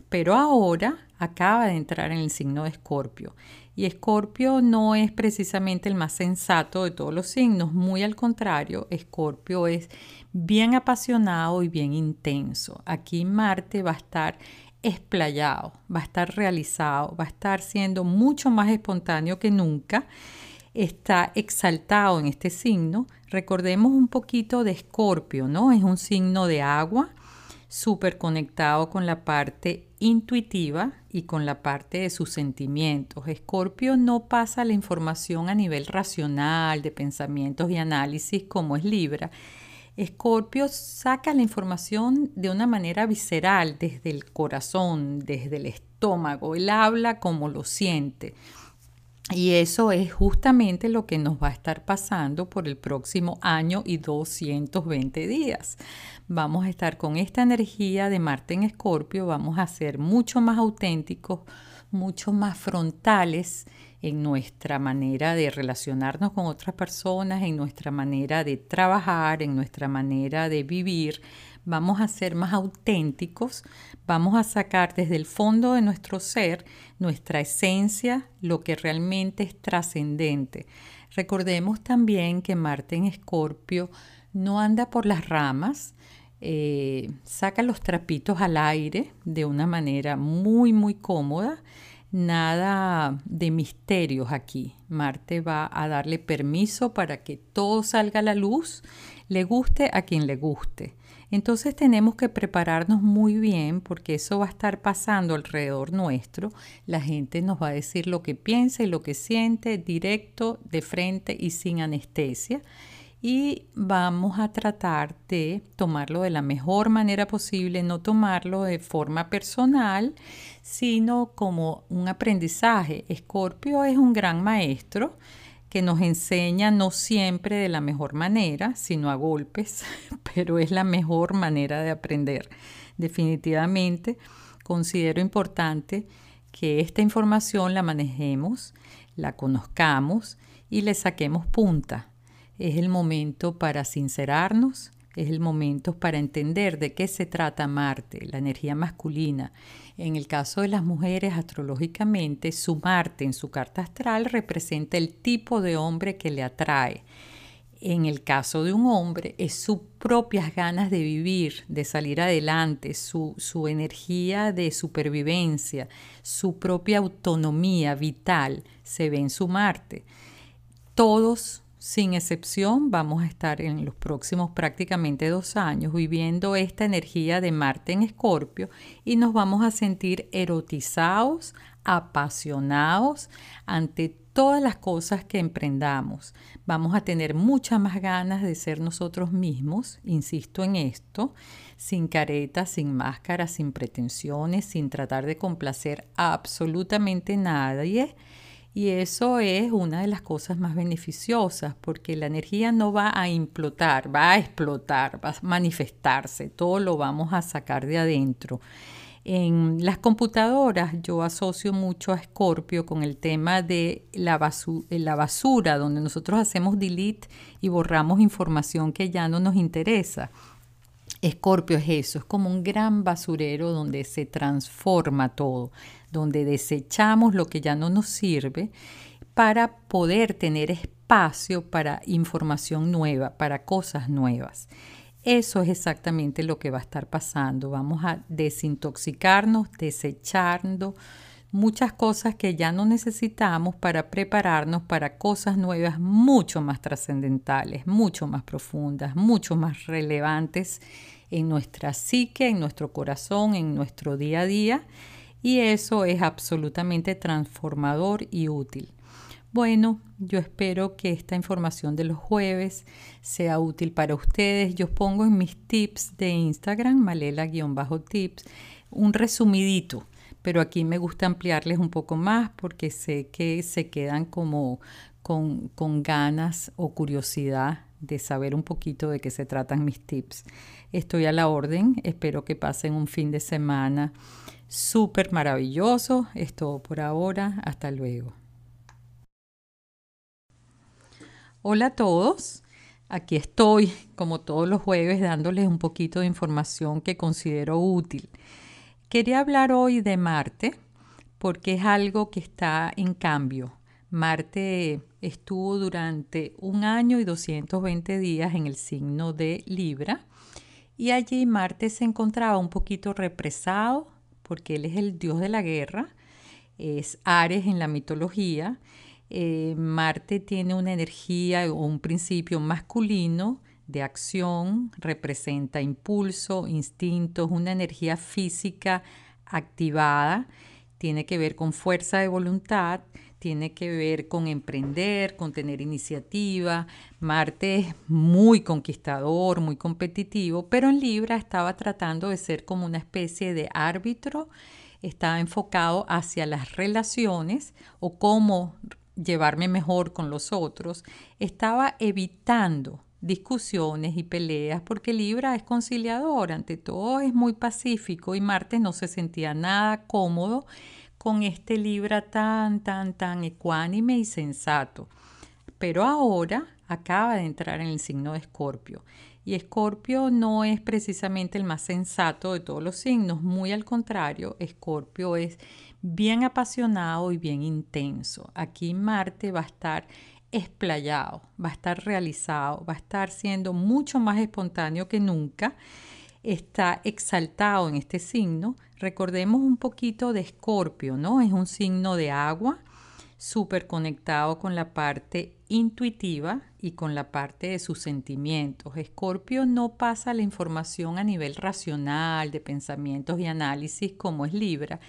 Pero ahora acaba de entrar en el signo de Escorpio. Y Escorpio no es precisamente el más sensato de todos los signos, muy al contrario, Escorpio es bien apasionado y bien intenso. Aquí Marte va a estar explayado, va a estar realizado, va a estar siendo mucho más espontáneo que nunca está exaltado en este signo. Recordemos un poquito de Escorpio, ¿no? Es un signo de agua, súper conectado con la parte intuitiva y con la parte de sus sentimientos. Escorpio no pasa la información a nivel racional, de pensamientos y análisis como es Libra. Escorpio saca la información de una manera visceral, desde el corazón, desde el estómago. Él habla como lo siente. Y eso es justamente lo que nos va a estar pasando por el próximo año y 220 días. Vamos a estar con esta energía de Marte en Escorpio, vamos a ser mucho más auténticos, mucho más frontales en nuestra manera de relacionarnos con otras personas, en nuestra manera de trabajar, en nuestra manera de vivir, vamos a ser más auténticos, vamos a sacar desde el fondo de nuestro ser nuestra esencia, lo que realmente es trascendente. Recordemos también que Marte en Escorpio no anda por las ramas, eh, saca los trapitos al aire de una manera muy, muy cómoda. nada de misterios aquí. Marte va a darle permiso para que todo salga a la luz, le guste a quien le guste. Entonces tenemos que prepararnos muy bien porque eso va a estar pasando alrededor nuestro. La gente nos va a decir lo que piensa y lo que siente directo, de frente y sin anestesia. Y vamos a tratar de tomarlo de la mejor manera posible, no tomarlo de forma personal, sino como un aprendizaje. Escorpio es un gran maestro que nos enseña no siempre de la mejor manera, sino a golpes, pero es la mejor manera de aprender. Definitivamente considero importante que esta información la manejemos, la conozcamos y le saquemos punta. Es el momento para sincerarnos, es el momento para entender de qué se trata Marte, la energía masculina. En el caso de las mujeres, astrológicamente, su Marte en su carta astral representa el tipo de hombre que le atrae. En el caso de un hombre, es sus propias ganas de vivir, de salir adelante, su, su energía de supervivencia, su propia autonomía vital se ve en su Marte. Todos sin excepción, vamos a estar en los próximos prácticamente dos años viviendo esta energía de Marte en Escorpio y nos vamos a sentir erotizados, apasionados ante todas las cosas que emprendamos. Vamos a tener muchas más ganas de ser nosotros mismos, insisto en esto, sin caretas, sin máscaras, sin pretensiones, sin tratar de complacer a absolutamente nadie y eso es una de las cosas más beneficiosas porque la energía no va a implotar, va a explotar, va a manifestarse, todo lo vamos a sacar de adentro. En las computadoras yo asocio mucho a Scorpio con el tema de la, la basura, donde nosotros hacemos delete y borramos información que ya no nos interesa. Escorpio es eso, es como un gran basurero donde se transforma todo, donde desechamos lo que ya no nos sirve para poder tener espacio para información nueva, para cosas nuevas. Eso es exactamente lo que va a estar pasando. Vamos a desintoxicarnos, desechando muchas cosas que ya no necesitamos para prepararnos para cosas nuevas mucho más trascendentales, mucho más profundas, mucho más relevantes en nuestra psique, en nuestro corazón, en nuestro día a día. Y eso es absolutamente transformador y útil. Bueno, yo espero que esta información de los jueves sea útil para ustedes. Yo pongo en mis tips de Instagram, malela-tips, un resumidito pero aquí me gusta ampliarles un poco más porque sé que se quedan como con, con ganas o curiosidad de saber un poquito de qué se tratan mis tips. Estoy a la orden, espero que pasen un fin de semana súper maravilloso. Es todo por ahora, hasta luego. Hola a todos, aquí estoy como todos los jueves dándoles un poquito de información que considero útil. Quería hablar hoy de Marte porque es algo que está en cambio. Marte estuvo durante un año y 220 días en el signo de Libra y allí Marte se encontraba un poquito represado porque él es el dios de la guerra, es Ares en la mitología. Eh, Marte tiene una energía o un principio masculino de acción, representa impulso, instintos, una energía física activada, tiene que ver con fuerza de voluntad, tiene que ver con emprender, con tener iniciativa. Marte es muy conquistador, muy competitivo, pero en Libra estaba tratando de ser como una especie de árbitro, estaba enfocado hacia las relaciones o cómo llevarme mejor con los otros, estaba evitando discusiones y peleas, porque Libra es conciliador, ante todo es muy pacífico y Marte no se sentía nada cómodo con este Libra tan, tan, tan ecuánime y sensato. Pero ahora acaba de entrar en el signo de Escorpio. Y Escorpio no es precisamente el más sensato de todos los signos, muy al contrario, Escorpio es bien apasionado y bien intenso. Aquí Marte va a estar explayado, va a estar realizado, va a estar siendo mucho más espontáneo que nunca. Está exaltado en este signo. Recordemos un poquito de Escorpio, ¿no? Es un signo de agua, súper conectado con la parte intuitiva y con la parte de sus sentimientos. Escorpio no pasa la información a nivel racional, de pensamientos y análisis como es Libra.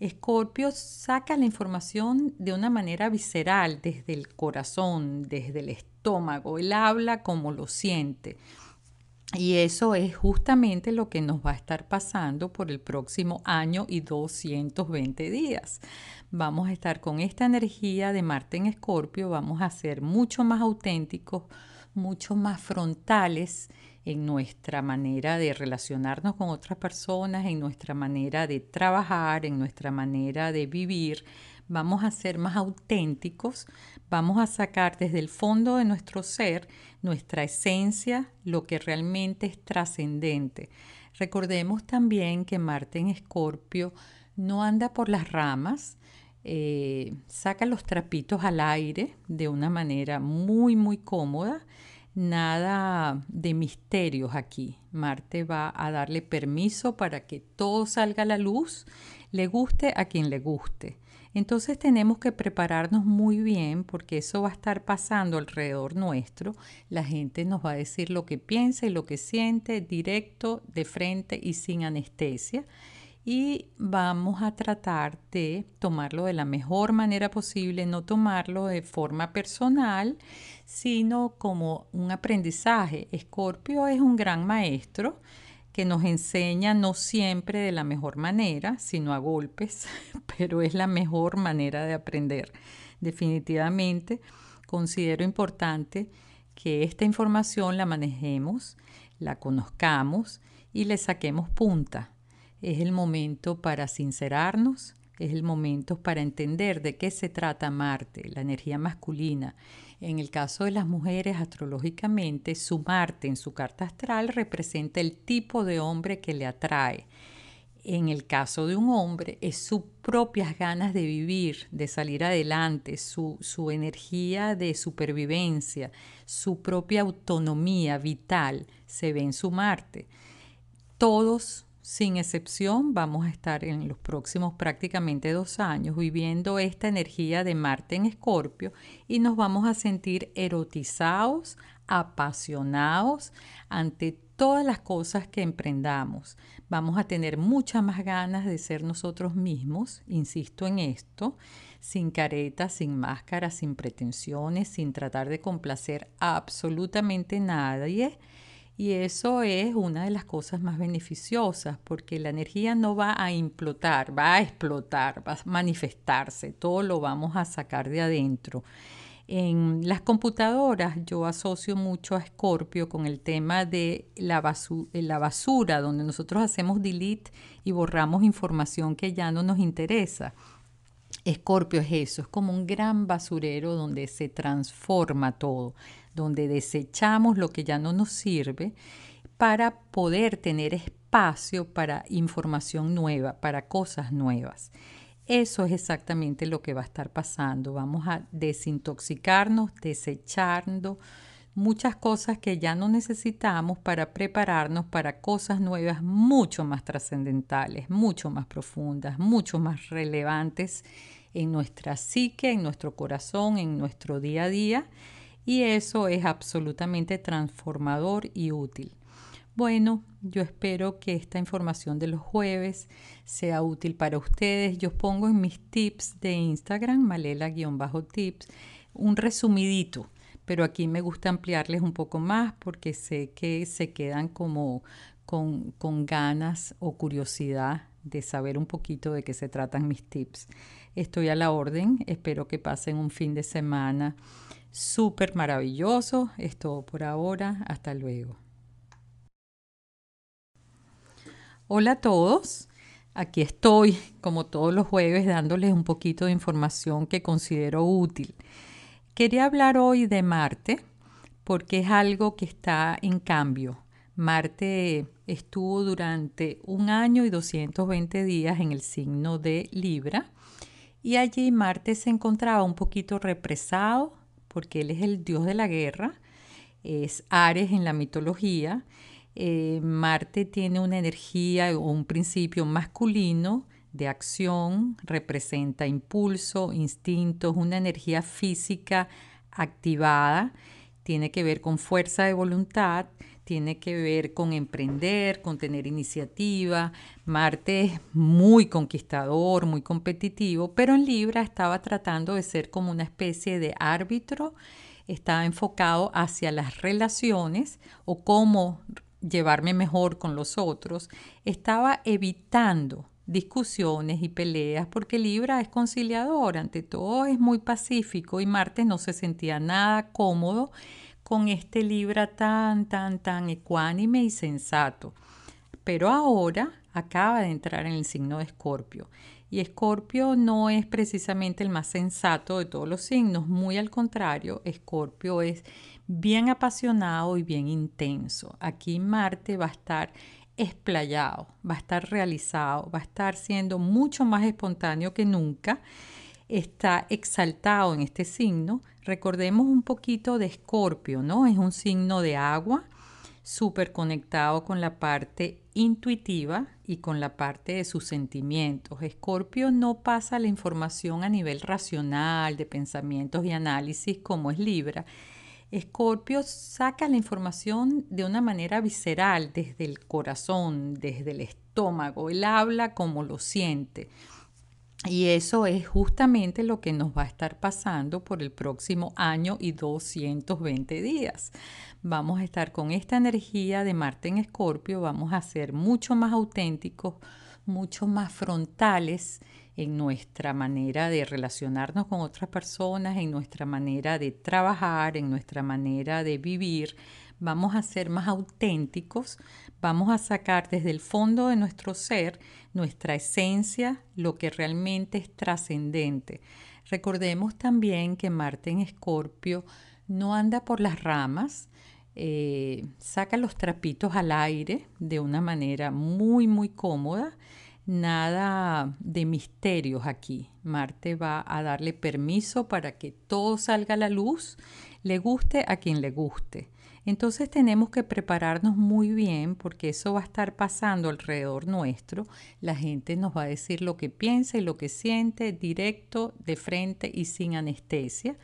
Escorpio saca la información de una manera visceral, desde el corazón, desde el estómago. Él habla como lo siente. Y eso es justamente lo que nos va a estar pasando por el próximo año y 220 días. Vamos a estar con esta energía de Marte en Escorpio, vamos a ser mucho más auténticos, mucho más frontales en nuestra manera de relacionarnos con otras personas, en nuestra manera de trabajar, en nuestra manera de vivir, vamos a ser más auténticos, vamos a sacar desde el fondo de nuestro ser nuestra esencia, lo que realmente es trascendente. Recordemos también que Marte en Escorpio no anda por las ramas, eh, saca los trapitos al aire de una manera muy, muy cómoda. Nada de misterios aquí. Marte va a darle permiso para que todo salga a la luz, le guste a quien le guste. Entonces tenemos que prepararnos muy bien porque eso va a estar pasando alrededor nuestro. La gente nos va a decir lo que piensa y lo que siente directo, de frente y sin anestesia. Y vamos a tratar de tomarlo de la mejor manera posible, no tomarlo de forma personal, sino como un aprendizaje. Escorpio es un gran maestro que nos enseña no siempre de la mejor manera, sino a golpes, pero es la mejor manera de aprender. Definitivamente considero importante que esta información la manejemos, la conozcamos y le saquemos punta. Es el momento para sincerarnos, es el momento para entender de qué se trata Marte, la energía masculina, en el caso de las mujeres, astrológicamente, su Marte en su carta astral representa el tipo de hombre que le atrae. En el caso de un hombre, es sus propias ganas de vivir, de salir adelante, su, su energía de supervivencia, su propia autonomía vital se ve en su Marte. Todos sin excepción, vamos a estar en los próximos prácticamente dos años viviendo esta energía de Marte en Escorpio y nos vamos a sentir erotizados, apasionados ante todas las cosas que emprendamos. Vamos a tener muchas más ganas de ser nosotros mismos, insisto en esto, sin caretas, sin máscaras, sin pretensiones, sin tratar de complacer a absolutamente nadie y eso es una de las cosas más beneficiosas porque la energía no va a implotar, va a explotar, va a manifestarse, todo lo vamos a sacar de adentro. En las computadoras yo asocio mucho a Scorpio con el tema de la, la basura, donde nosotros hacemos delete y borramos información que ya no nos interesa. Escorpio es eso, es como un gran basurero donde se transforma todo donde desechamos lo que ya no nos sirve para poder tener espacio para información nueva, para cosas nuevas. Eso es exactamente lo que va a estar pasando. Vamos a desintoxicarnos, desechando muchas cosas que ya no necesitamos para prepararnos para cosas nuevas mucho más trascendentales, mucho más profundas, mucho más relevantes en nuestra psique, en nuestro corazón, en nuestro día a día y eso es absolutamente transformador y útil. Bueno, yo espero que esta información de los jueves sea útil para ustedes. Yo pongo en mis tips de Instagram, malela-tips, un resumidito, pero aquí me gusta ampliarles un poco más porque sé que se quedan como con, con ganas o curiosidad de saber un poquito de qué se tratan mis tips. Estoy a la orden, espero que pasen un fin de semana súper maravilloso. Es todo por ahora. Hasta luego. Hola a todos. Aquí estoy, como todos los jueves, dándoles un poquito de información que considero útil. Quería hablar hoy de Marte porque es algo que está en cambio. Marte estuvo durante un año y 220 días en el signo de Libra y allí Marte se encontraba un poquito represado, porque él es el dios de la guerra, es Ares en la mitología, Eh, Marte tiene una energía o un principio masculino de acción, representa impulso, instintos, una energía física activada, tiene que ver con fuerza de voluntad, tiene que ver con emprender, con tener iniciativa. Marte es muy conquistador, muy competitivo, pero en Libra estaba tratando de ser como una especie de árbitro, estaba enfocado hacia las relaciones o cómo llevarme mejor con los otros, estaba evitando discusiones y peleas porque Libra es conciliador, ante todo es muy pacífico y Marte no se sentía nada cómodo con este Libra tan, tan, tan ecuánime y sensato. Pero ahora acaba de entrar en el signo de Escorpio. Y Escorpio no es precisamente el más sensato de todos los signos, muy al contrario, Escorpio es bien apasionado y bien intenso. Aquí Marte va a estar explayado, va a estar realizado, va a estar siendo mucho más espontáneo que nunca está exaltado en este signo. Recordemos un poquito de Escorpio, ¿no? Es un signo de agua, súper conectado con la parte intuitiva y con la parte de sus sentimientos. Escorpio no pasa la información a nivel racional, de pensamientos y análisis como es Libra. Escorpio saca la información de una manera visceral, desde el corazón, desde el estómago. Él habla como lo siente. Y eso es justamente lo que nos va a estar pasando por el próximo año y 220 días. Vamos a estar con esta energía de Marte en Escorpio, vamos a ser mucho más auténticos, mucho más frontales en nuestra manera de relacionarnos con otras personas, en nuestra manera de trabajar, en nuestra manera de vivir, vamos a ser más auténticos, vamos a sacar desde el fondo de nuestro ser nuestra esencia, lo que realmente es trascendente. Recordemos también que Marte en Escorpio no anda por las ramas, eh, saca los trapitos al aire de una manera muy, muy cómoda. Nada de misterios aquí. Marte va a darle permiso para que todo salga a la luz, le guste a quien le guste. Entonces tenemos que prepararnos muy bien porque eso va a estar pasando alrededor nuestro. La gente nos va a decir lo que piensa y lo que siente directo, de frente y sin anestesia.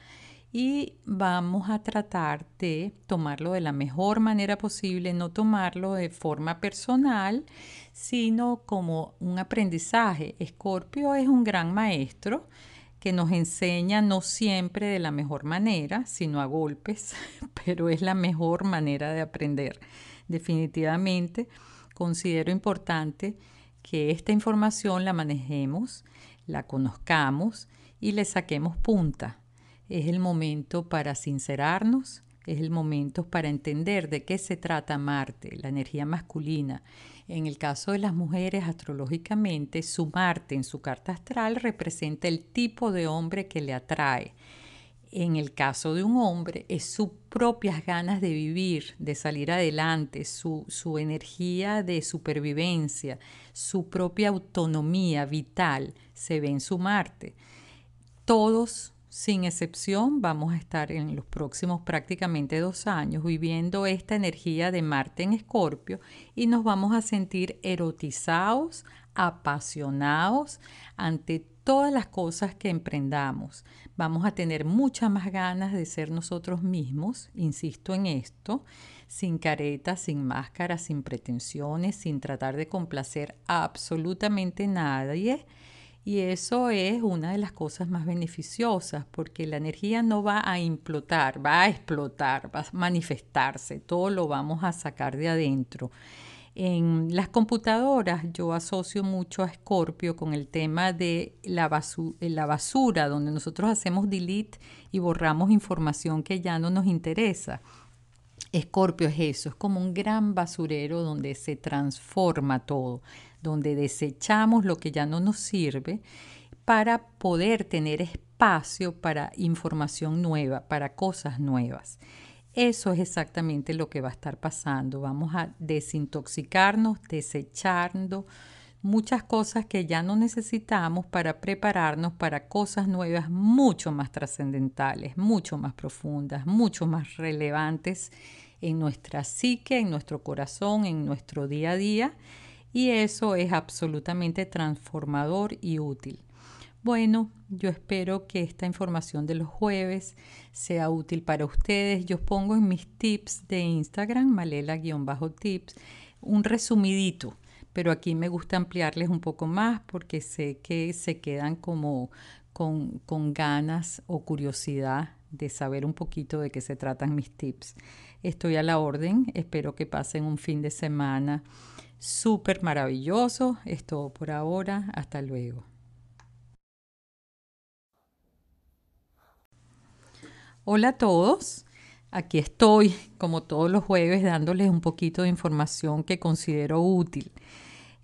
Y vamos a tratar de tomarlo de la mejor manera posible, no tomarlo de forma personal, sino como un aprendizaje. Escorpio es un gran maestro que nos enseña no siempre de la mejor manera, sino a golpes, pero es la mejor manera de aprender. Definitivamente considero importante que esta información la manejemos, la conozcamos y le saquemos punta. Es el momento para sincerarnos, es el momento para entender de qué se trata Marte, la energía masculina, en el caso de las mujeres, astrológicamente, su Marte en su carta astral representa el tipo de hombre que le atrae. En el caso de un hombre, es sus propias ganas de vivir, de salir adelante, su, su energía de supervivencia, su propia autonomía vital se ve en su Marte. Todos sin excepción, vamos a estar en los próximos prácticamente dos años viviendo esta energía de Marte en Escorpio y nos vamos a sentir erotizados, apasionados ante todas las cosas que emprendamos. Vamos a tener muchas más ganas de ser nosotros mismos, insisto en esto, sin caretas, sin máscaras, sin pretensiones, sin tratar de complacer a absolutamente nadie y eso es una de las cosas más beneficiosas porque la energía no va a implotar, va a explotar, va a manifestarse, todo lo vamos a sacar de adentro. En las computadoras yo asocio mucho a Scorpio con el tema de la, la basura, donde nosotros hacemos delete y borramos información que ya no nos interesa. Escorpio es eso, es como un gran basurero donde se transforma todo donde desechamos lo que ya no nos sirve para poder tener espacio para información nueva, para cosas nuevas. Eso es exactamente lo que va a estar pasando. Vamos a desintoxicarnos, desechando muchas cosas que ya no necesitamos para prepararnos para cosas nuevas mucho más trascendentales, mucho más profundas, mucho más relevantes en nuestra psique, en nuestro corazón, en nuestro día a día y eso es absolutamente transformador y útil. Bueno, yo espero que esta información de los jueves sea útil para ustedes. Yo pongo en mis tips de Instagram, malela-tips, un resumidito, pero aquí me gusta ampliarles un poco más porque sé que se quedan como con, con ganas o curiosidad de saber un poquito de qué se tratan mis tips. Estoy a la orden, espero que pasen un fin de semana súper maravilloso. Es todo por ahora, hasta luego. Hola a todos, aquí estoy como todos los jueves dándoles un poquito de información que considero útil.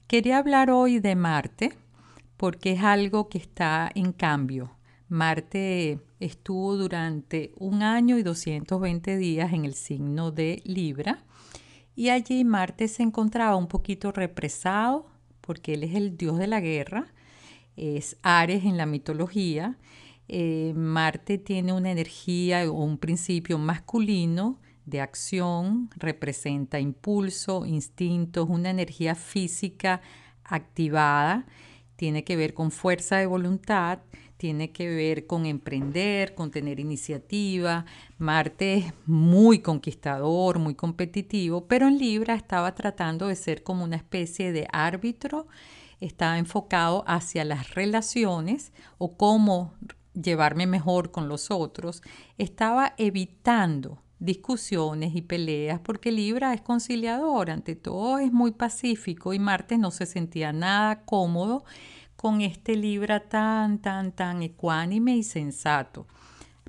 Quería hablar hoy de Marte porque es algo que está en cambio. Marte estuvo durante un año y 220 días en el signo de Libra y allí Marte se encontraba un poquito represado porque él es el dios de la guerra, es Ares en la mitología. Eh, Marte tiene una energía o un principio masculino de acción, representa impulso, instintos, una energía física activada, tiene que ver con fuerza de voluntad, tiene que ver con emprender, con tener iniciativa. Marte es muy conquistador, muy competitivo, pero en Libra estaba tratando de ser como una especie de árbitro, estaba enfocado hacia las relaciones o cómo llevarme mejor con los otros, estaba evitando discusiones y peleas porque Libra es conciliador, ante todo es muy pacífico y Marte no se sentía nada cómodo con este Libra tan, tan, tan ecuánime y sensato.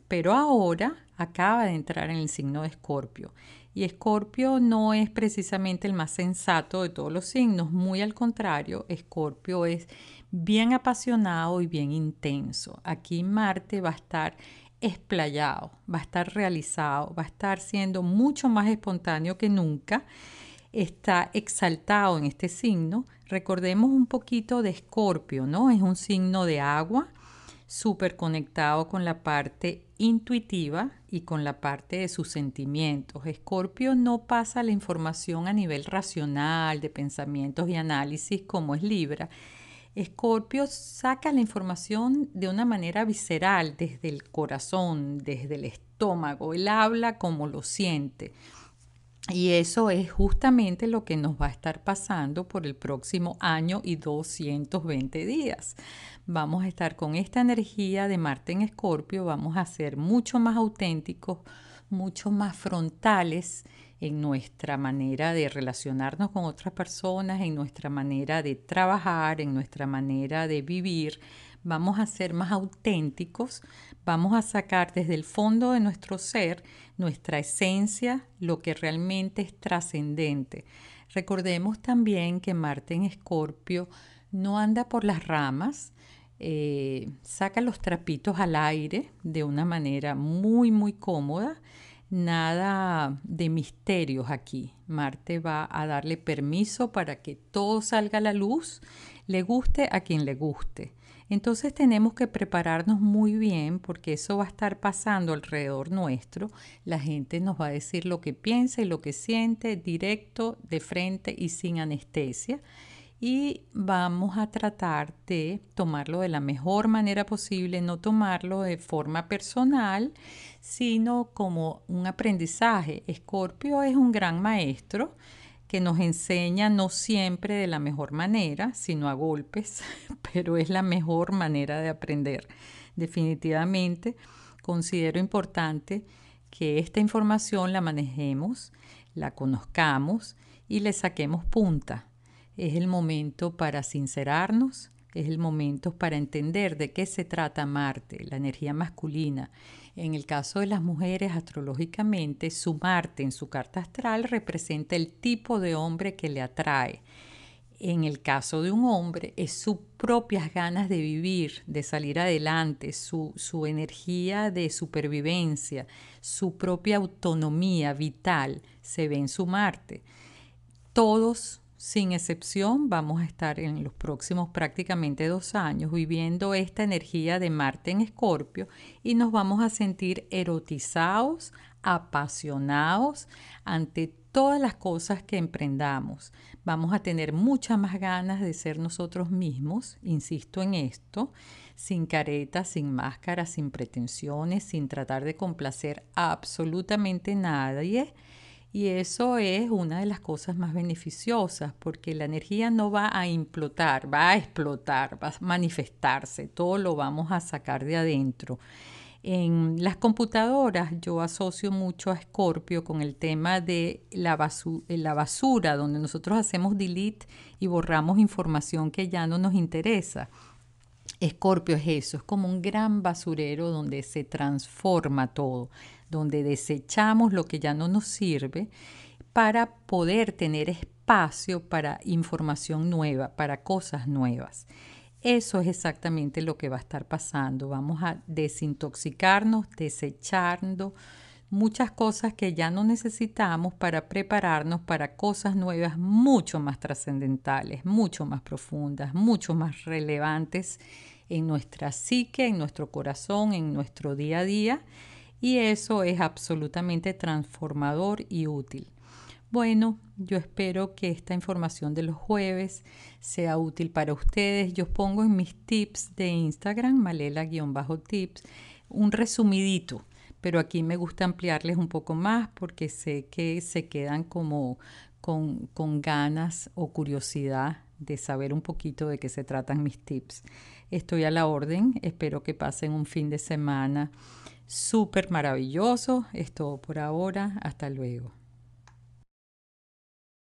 Pero ahora acaba de entrar en el signo de Escorpio y Escorpio no es precisamente el más sensato de todos los signos, muy al contrario, Escorpio es bien apasionado y bien intenso. Aquí Marte va a estar explayado, va a estar realizado, va a estar siendo mucho más espontáneo que nunca. Está exaltado en este signo. Recordemos un poquito de Escorpio, ¿no? Es un signo de agua, súper conectado con la parte intuitiva y con la parte de sus sentimientos. Escorpio no pasa la información a nivel racional, de pensamientos y análisis como es Libra. Escorpio saca la información de una manera visceral, desde el corazón, desde el estómago. Él habla como lo siente. Y eso es justamente lo que nos va a estar pasando por el próximo año y 220 días. Vamos a estar con esta energía de Marte en Escorpio, vamos a ser mucho más auténticos, mucho más frontales en nuestra manera de relacionarnos con otras personas, en nuestra manera de trabajar, en nuestra manera de vivir. Vamos a ser más auténticos, vamos a sacar desde el fondo de nuestro ser nuestra esencia, lo que realmente es trascendente. Recordemos también que Marte en Escorpio no anda por las ramas, eh, saca los trapitos al aire de una manera muy, muy cómoda nada de misterios aquí. Marte va a darle permiso para que todo salga a la luz, le guste a quien le guste. Entonces tenemos que prepararnos muy bien porque eso va a estar pasando alrededor nuestro. La gente nos va a decir lo que piensa y lo que siente directo, de frente y sin anestesia y vamos a tratar de tomarlo de la mejor manera posible, no tomarlo de forma personal, sino como un aprendizaje. Escorpio es un gran maestro que nos enseña no siempre de la mejor manera, sino a golpes, pero es la mejor manera de aprender. Definitivamente considero importante que esta información la manejemos, la conozcamos y le saquemos punta es el momento para sincerarnos, es el momento para entender de qué se trata Marte, la energía masculina. En el caso de las mujeres, astrológicamente, su Marte en su carta astral representa el tipo de hombre que le atrae. En el caso de un hombre, es sus propias ganas de vivir, de salir adelante, su, su energía de supervivencia, su propia autonomía vital se ve en su Marte. Todos sin excepción, vamos a estar en los próximos prácticamente dos años viviendo esta energía de Marte en Escorpio y nos vamos a sentir erotizados, apasionados ante todas las cosas que emprendamos. Vamos a tener muchas más ganas de ser nosotros mismos, insisto en esto, sin caretas, sin máscaras, sin pretensiones, sin tratar de complacer a absolutamente nadie. Y eso es una de las cosas más beneficiosas porque la energía no va a implotar, va a explotar, va a manifestarse, todo lo vamos a sacar de adentro. En las computadoras yo asocio mucho a Scorpio con el tema de la, la basura, donde nosotros hacemos delete y borramos información que ya no nos interesa. Escorpio es eso, es como un gran basurero donde se transforma todo, donde desechamos lo que ya no nos sirve para poder tener espacio para información nueva, para cosas nuevas. Eso es exactamente lo que va a estar pasando. Vamos a desintoxicarnos, desechando muchas cosas que ya no necesitamos para prepararnos para cosas nuevas mucho más trascendentales, mucho más profundas, mucho más relevantes en nuestra psique, en nuestro corazón, en nuestro día a día. Y eso es absolutamente transformador y útil. Bueno, yo espero que esta información de los jueves sea útil para ustedes. Yo pongo en mis tips de Instagram, malela-tips, un resumidito pero aquí me gusta ampliarles un poco más porque sé que se quedan como con, con ganas o curiosidad de saber un poquito de qué se tratan mis tips. Estoy a la orden, espero que pasen un fin de semana súper maravilloso. Es todo por ahora, hasta luego.